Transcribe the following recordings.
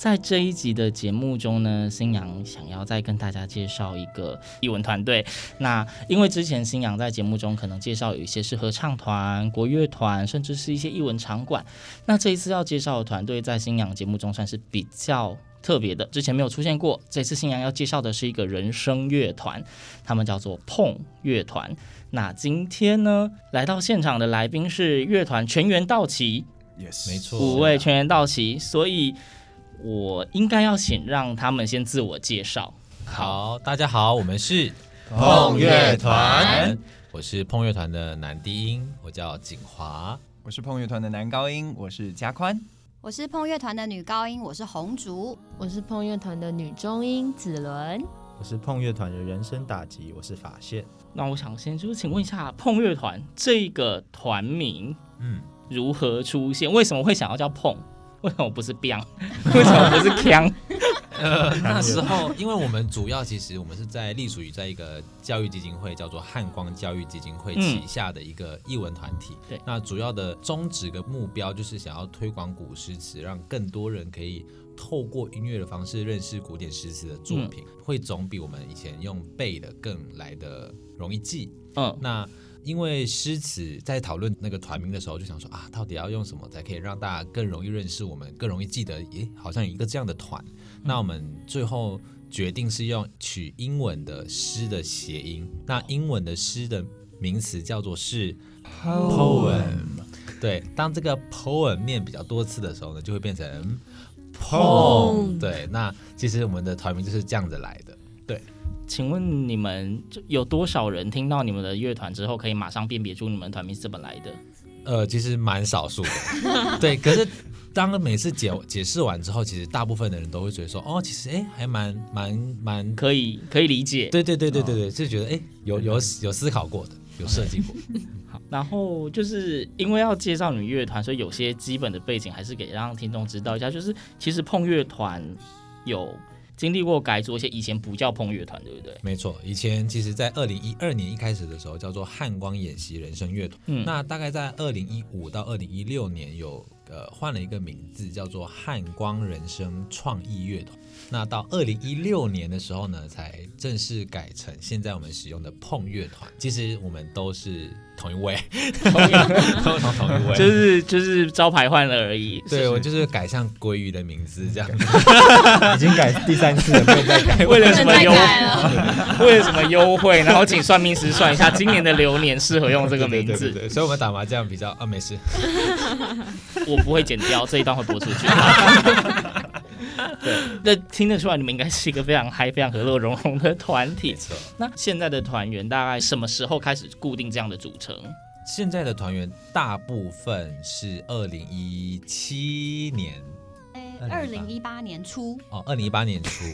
在这一集的节目中呢，新阳想要再跟大家介绍一个艺文团队。那因为之前新阳在节目中可能介绍有一些是合唱团、国乐团，甚至是一些艺文场馆。那这一次要介绍的团队，在新阳节目中算是比较特别的，之前没有出现过。这次新阳要介绍的是一个人声乐团，他们叫做碰乐团。那今天呢，来到现场的来宾是乐团全员到齐。，yes，没错，五位全员到齐，所以我应该要先让他们先自我介绍。好，大家好，我们是碰乐团，我是碰乐团的男低音，我叫景华。我是碰乐团的男高音，我是嘉宽。我是碰乐团的女高音，我是红竹。我是碰乐团的女中音子伦，我是碰乐团的人生打击，我是法线。那我想先就是请问一下，碰乐团这个团名，嗯，如何出现？为什么会想要叫椪？为什么不是 biang？为什么不是锵？呃，那时候因为我们主要其实我们是在隶属于在一个教育基金会，叫做汉光教育基金会旗下的一个艺文团体。对，那主要的宗旨跟目标就是想要推广古诗词，让更多人可以透过音乐的方式认识古典诗词的作品，嗯、会总比我们以前用背的更来的容易记。嗯，那。因为诗词在讨论那个团名的时候，就想说啊，到底要用什么才可以让大家更容易认识我们，更容易记得？诶，好像有一个这样的团。嗯、那我们最后决定是用取英文的诗的谐音。那英文的诗的名词叫做是 poem。对，当这个 poem 念比较多次的时候呢，就会变成 poem。对，那其实我们的团名就是这样子来的。对。请问你们有多少人听到你们的乐团之后，可以马上辨别出你们团名是怎么来的？呃，其实蛮少数的，对。可是当每次解解释完之后，其实大部分的人都会觉得说，哦，其实哎，还蛮蛮蛮可以可以理解。对对对对对对，哦、就觉得哎，有有有思考过的，有设计过。好，然后就是因为要介绍你们乐团，所以有些基本的背景还是给让听众知道一下。就是其实碰乐团有。经历过改组，而且以前不叫碰乐团，对不对？没错，以前其实，在二零一二年一开始的时候，叫做汉光演习人生乐团。嗯，那大概在二零一五到二零一六年有呃换了一个名字，叫做汉光人生创意乐团。那到二零一六年的时候呢，才正式改成现在我们使用的碰乐团。其实我们都是同一位，同一 同一位，就是就是招牌换了而已。对，我就是改上鲑鱼的名字这样，已经改第三次了，没有再改。为了什么优？为了什么优惠？然后请算命师算一下，今年的流年适合用这个名字。对对对，所以我们打麻将比较啊，没事，我不会剪掉这一段会播出去。对，那听得出来你们应该是一个非常嗨、非常和乐融融的团体。那现在的团员大概什么时候开始固定这样的组成？现在的团员大部分是二零一七年，二零一八。年初。哦，二零一八年初。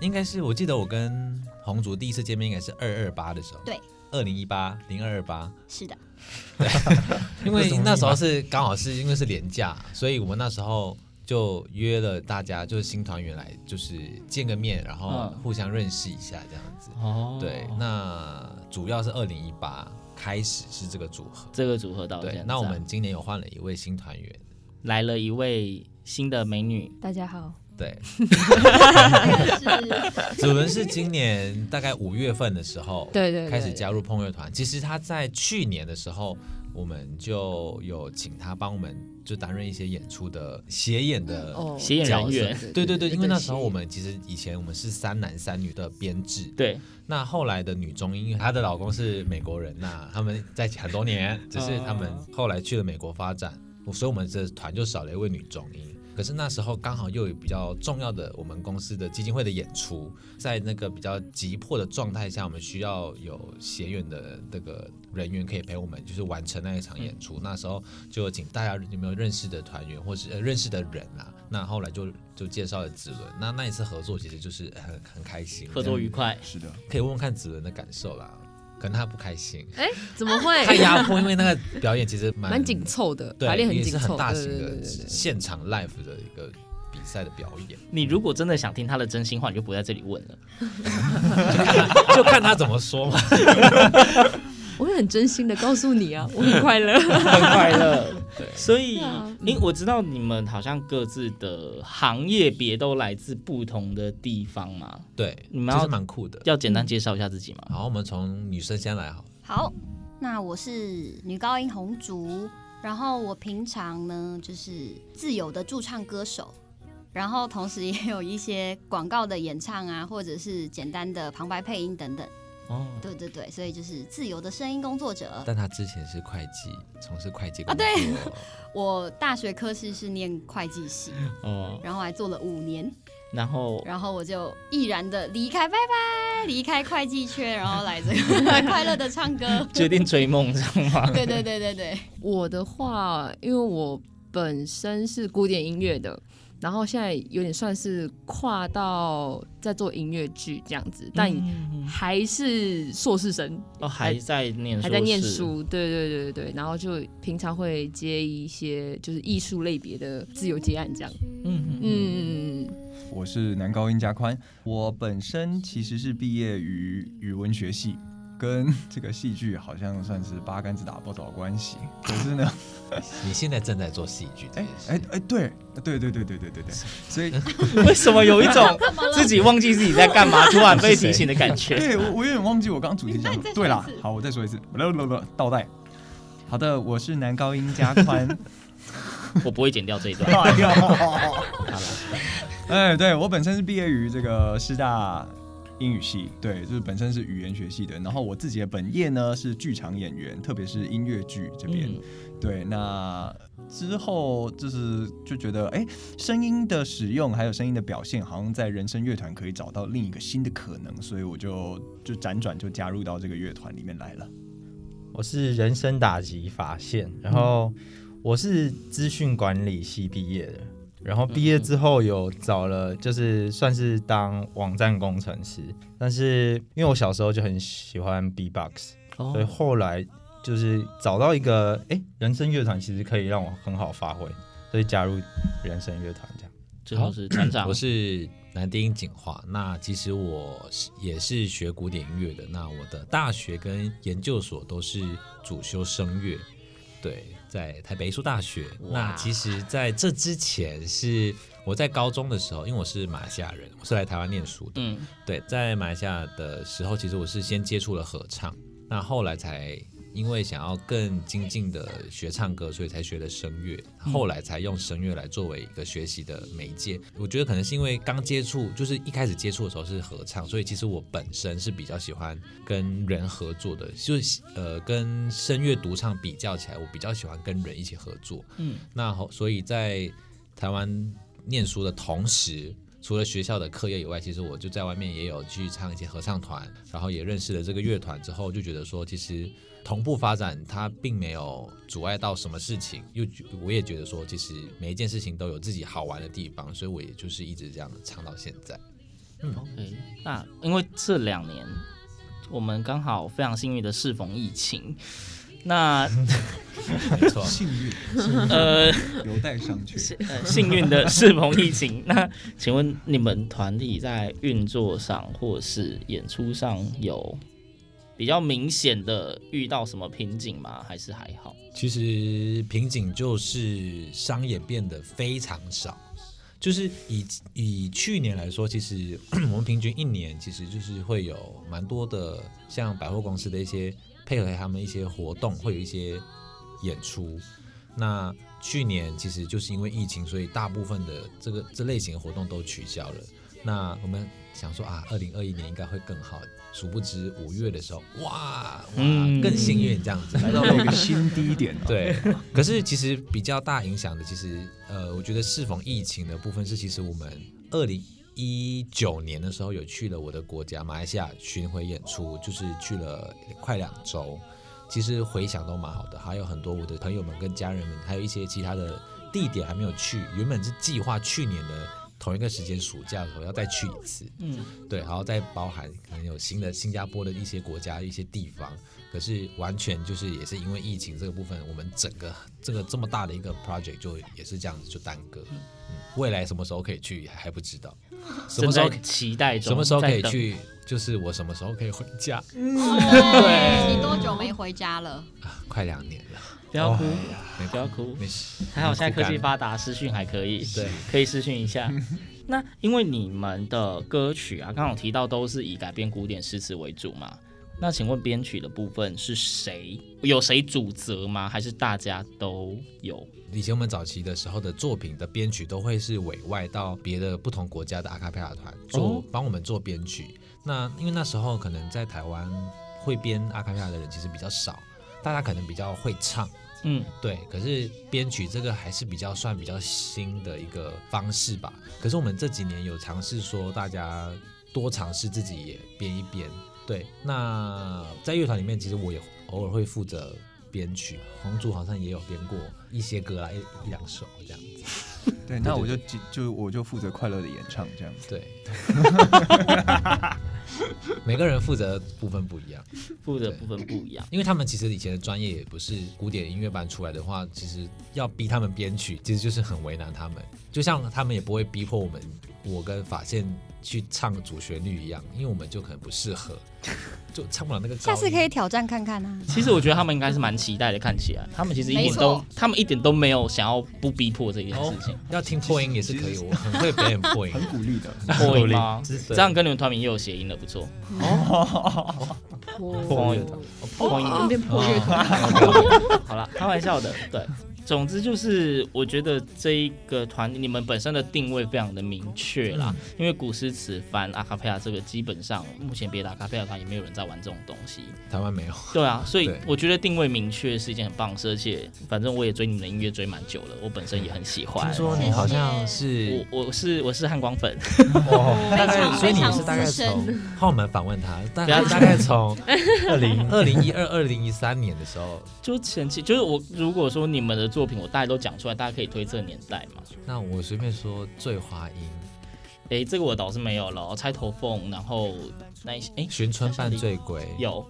应该是我记得我跟红竹第一次见面应该是二二八的时候，对，二零一八零二二八，是的，对，因为那时候是刚好是因为是连假，所以我们那时候。就约了大家，就是新团员来，就是见个面，然后互相认识一下这样子。哦，对，那主要是二零一八开始是这个组合，这个组合到现在。对，那我们今年有换了一位新团员，来了一位新的美女。大家好。对，子伦是今年大概五月份的时候，对对开始加入碰乐团。其实他在去年的时候。我们就有请他帮我们就担任一些演出的协演的协演人员。对对对，因为那时候我们其实以前我们是三男三女的编制。对。那后来的女中音，因为她的老公是美国人呐，他们在一起很多年，只是他们后来去了美国发展，所以我们这团就少了一位女中音。可是那时候刚好又有比较重要的我们公司的基金会的演出，在那个比较急迫的状态下，我们需要有协演的这个人员可以陪我们，就是完成那一场演出。嗯、那时候就请大家有没有认识的团员或是、呃、认识的人啊？那后来就就介绍了子伦。那那一次合作其实就是很很开心，合作愉快。是的，可以问问看子伦的感受啦。可能他不开心，哎、欸，怎么会？太压迫，因为那个表演其实蛮蛮紧凑的，对，排练很紧凑，也是很大型的现场 live 的一个比赛的表演。你如果真的想听他的真心话，你就不会在这里问了，就看他，就看他怎么说嘛。我会很真心的告诉你啊，我很快乐，很快乐。对，所以，因我知道你们好像各自的行业别都来自不同的地方嘛。对，你们要蛮酷的。要简单介绍一下自己吗？好，我们从女生先来好。好，那我是女高音红竹，然后我平常呢就是自由的驻唱歌手，然后同时也有一些广告的演唱啊，或者是简单的旁白配音等等。哦，对对对，所以就是自由的声音工作者。但他之前是会计，从事会计工作。啊，对，我大学科系是念会计系，哦，然后还做了五年，然后，然后我就毅然的离开，拜拜，离开会计圈，然后来这个 快乐的唱歌，决定追梦，知道吗？对对对对对。我的话，因为我本身是古典音乐的。然后现在有点算是跨到在做音乐剧这样子，但还是硕士生哦，还在念，还在念书，对对对对对。然后就平常会接一些就是艺术类别的自由接案这样。嗯嗯嗯嗯。我是男高音加宽，我本身其实是毕业于语文学系。跟这个戏剧好像算是八竿子打不着关系，可是呢，你现在正在做戏剧，哎哎哎，对对对对对对对对，所以 为什么有一种自己忘记自己在干嘛，突然被提醒的感觉？对我我有点忘记我刚刚主题讲。对了，好，我再说一次，不不不，倒带。好的，我是男高音加宽，我不会剪掉这一段。好了，哎，对我本身是毕业于这个师大。英语系，对，就是本身是语言学系的。然后我自己的本业呢是剧场演员，特别是音乐剧这边。嗯、对，那之后就是就觉得，哎，声音的使用还有声音的表现，好像在人声乐团可以找到另一个新的可能，所以我就就辗转就加入到这个乐团里面来了。我是人声打击法线，然后我是资讯管理系毕业的。然后毕业之后有找了，就是算是当网站工程师，但是因为我小时候就很喜欢 B-box，所以后来就是找到一个哎，人声乐团其实可以让我很好发挥，所以加入人声乐团这样。最后是团长，我是男低音景华。那其实我也是学古典音乐的，那我的大学跟研究所都是主修声乐，对。在台北艺术大学，那其实在这之前是我在高中的时候，因为我是马来西亚人，我是来台湾念书的。嗯，对，在马来西亚的时候，其实我是先接触了合唱，那后来才。因为想要更精进的学唱歌，所以才学的声乐，后来才用声乐来作为一个学习的媒介。我觉得可能是因为刚接触，就是一开始接触的时候是合唱，所以其实我本身是比较喜欢跟人合作的，就是呃跟声乐独唱比较起来，我比较喜欢跟人一起合作。嗯，那所以在台湾念书的同时，除了学校的课业以外，其实我就在外面也有去唱一些合唱团，然后也认识了这个乐团之后，就觉得说其实。同步发展，它并没有阻碍到什么事情。又我也觉得说，其实每一件事情都有自己好玩的地方，所以我也就是一直这样唱到现在。嗯，OK。那因为这两年我们刚好非常幸运的适逢疫情，那没错，幸运，呃，有待商榷。幸运的适逢疫情，那请问你们团体在运作上或是演出上有？比较明显的遇到什么瓶颈吗？还是还好？其实瓶颈就是商演变得非常少，就是以以去年来说，其实 我们平均一年其实就是会有蛮多的像百货公司的一些配合他们一些活动，会有一些演出。那去年其实就是因为疫情，所以大部分的这个这类型的活动都取消了。那我们想说啊，二零二一年应该会更好。殊不知五月的时候，哇哇，更幸运这样子，来到了一个新低点。对，可是其实比较大影响的，其实呃，我觉得适逢疫情的部分是，其实我们二零一九年的时候有去了我的国家马来西亚巡回演出，就是去了快两周。其实回想都蛮好的，还有很多我的朋友们跟家人们，还有一些其他的地点还没有去。原本是计划去年的同一个时间暑假的时候要再去一次，嗯，对，然后再包含可能有新的新加坡的一些国家一些地方，可是完全就是也是因为疫情这个部分，我们整个这个这么大的一个 project 就也是这样子就耽搁。嗯，未来什么时候可以去还不知道，什么时候期待中，什么时候可以去？就是我什么时候可以回家？哦、对，你多久没回家了？啊、快两年了。不要哭，哦、不要哭，没事。还好现在科技发达，私讯还可以，对，可以私讯一下。那因为你们的歌曲啊，刚刚有提到都是以改编古典诗词为主嘛？那请问编曲的部分是谁？有谁主责吗？还是大家都有？以前我们早期的时候的作品的编曲都会是委外到别的不同国家的阿卡贝拉团做，帮、哦、我们做编曲。那因为那时候可能在台湾会编阿卡贝拉的人其实比较少，大家可能比较会唱，嗯，对。可是编曲这个还是比较算比较新的一个方式吧。可是我们这几年有尝试说，大家多尝试自己也编一编。对，那在乐团里面，其实我也偶尔会负责编曲。红烛好像也有编过一些歌啦，一一两首这样子。对，那我就就我就负责快乐的演唱这样子。对，每个人负责的部分不一样，负责部分不一样，因为他们其实以前的专业也不是古典音乐班出来的话，其实要逼他们编曲，其实就是很为难他们。就像他们也不会逼迫我们，我跟法线去唱主旋律一样，因为我们就可能不适合。就唱不了那个，下次可以挑战看看啊！其实我觉得他们应该是蛮期待的，看起来他们其实一点都，他们一点都没有想要不逼迫这件事情。哦、要听破音也是可以，我很会表演破音，很鼓励的破音吗？这样跟你们团名也有谐音的，不错。哦，破音，破音变破乐团。好了，开玩笑的，对。总之就是，我觉得这一个团你们本身的定位非常的明确啦，嗯、因为古诗词翻阿卡贝拉这个基本上目前别的阿卡贝拉团也没有人在玩这种东西，台湾没有。对啊，所以我觉得定位明确是一件很棒的事，而且反正我也追你们的音乐追蛮久了，我本身也很喜欢。听说你好像是我我是我是汉光粉，大概所以你是大概从，后我们访问他，大概大概从二零二零一二二零一三年的时候，就前期就是我如果说你们的。作品我大概都讲出来，大家可以推测年代嘛。那我随便说，醉花阴，哎，这个我倒是没有了。钗头凤，然后那一些，哎，寻春犯醉鬼，有，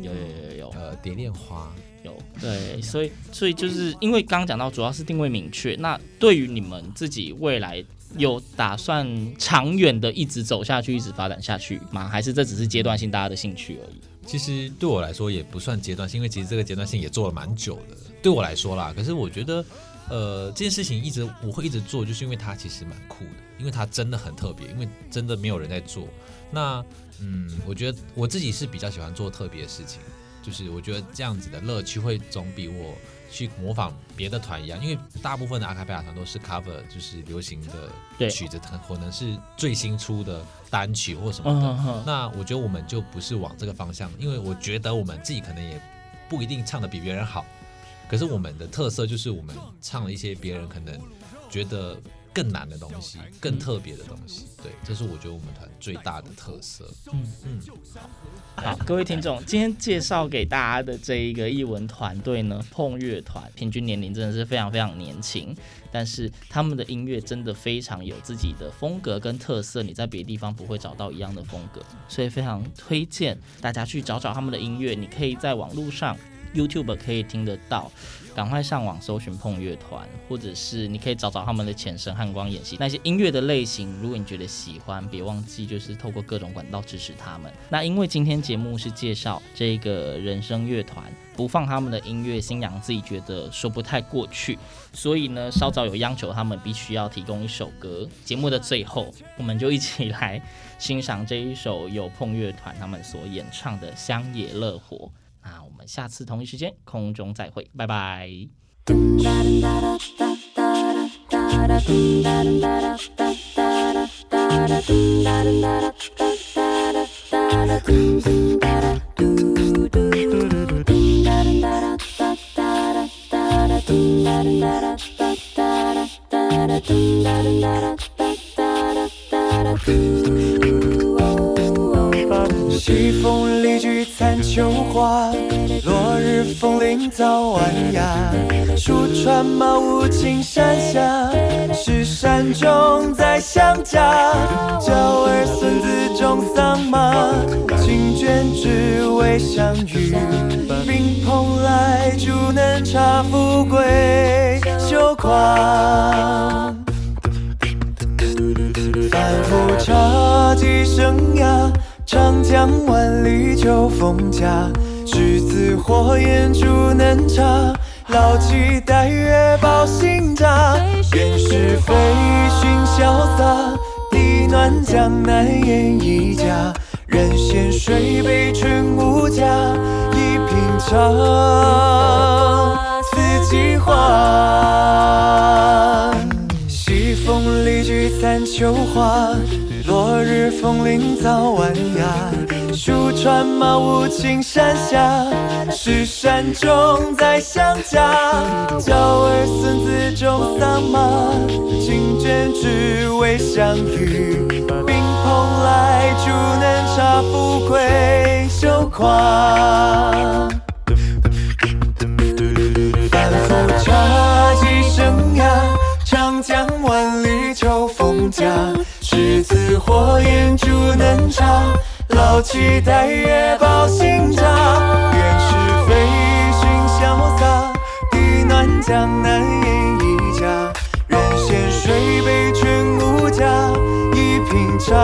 有有有有有，呃，蝶恋花有。对，所以所以就是因为刚刚讲到，主要是定位明确。那对于你们自己未来有打算长远的一直走下去，一直发展下去吗？还是这只是阶段性大家的兴趣而已？其实对我来说也不算阶段性，因为其实这个阶段性也做了蛮久的。对我来说啦，可是我觉得，呃，这件事情一直我会一直做，就是因为它其实蛮酷的，因为它真的很特别，因为真的没有人在做。那嗯，我觉得我自己是比较喜欢做特别的事情，就是我觉得这样子的乐趣会总比我去模仿别的团一样，因为大部分的阿卡贝拉团都是 cover，就是流行的曲子，可能是最新出的单曲或什么的。嗯、那我觉得我们就不是往这个方向，因为我觉得我们自己可能也不一定唱的比别人好，可是我们的特色就是我们唱了一些别人可能觉得。更难的东西，更特别的东西，对，这是我觉得我们团最大的特色。嗯嗯，好，各位听众，今天介绍给大家的这一个艺文团队呢，碰乐团，平均年龄真的是非常非常年轻，但是他们的音乐真的非常有自己的风格跟特色，你在别的地方不会找到一样的风格，所以非常推荐大家去找找他们的音乐，你可以在网络上 YouTube 可以听得到。赶快上网搜寻碰乐团，或者是你可以找找他们的前身汉光演习那些音乐的类型。如果你觉得喜欢，别忘记就是透过各种管道支持他们。那因为今天节目是介绍这个人声乐团，不放他们的音乐，新娘自己觉得说不太过去，所以呢，稍早有央求他们必须要提供一首歌。节目的最后，我们就一起来欣赏这一首由碰乐团他们所演唱的《乡野乐活》。那我们下次同一时间空中再会，拜拜。早晚呀。书传茅屋青山下，石山中在相家。教儿孙子种桑麻，亲眷只为相遇。宾朋来煮嫩茶，富贵休狂。反复茶几生涯。长江万里秋风家，栀子火焰煮嫩茶，老妻待月抱新茶。愿是飞寻潇洒，地暖江南烟一家。人闲水杯春无价，一品茶，四季花。西风里聚散秋花。落日风铃早晚呀，书传茅屋青山下，石山中在相家。教儿孙子种桑麻，亲眷只为相遇。宾朋来煮嫩茶，富贵休狂。反复茶几生涯，长江万里秋风家。栀子火焰煮嫩茶，抱起待月抱新扎。愿是飞絮潇洒，地暖江南烟一家。人闲水杯全无价，一品茶，